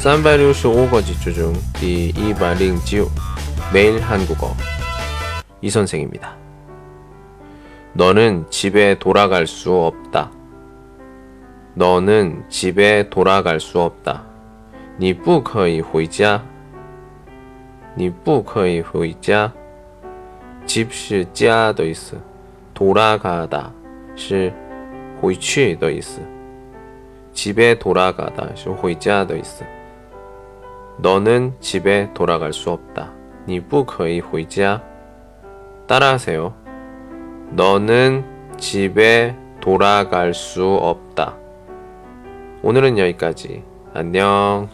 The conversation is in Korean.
365거 지주 중第109 매일 한국어 이 선생입니다. 너는 집에 돌아갈 수 없다. 너는 집에 돌아갈 수 없다. 你不可以回家.你不可以回家. 집是 家的意思. 돌아가다 是 回去的意思. 집에 돌아가다 是回家的意思. 너는 집에 돌아갈 수 없다. 你不可以回家. 따라하세요. 너는 집에 돌아갈 수 없다. 오늘은 여기까지. 안녕.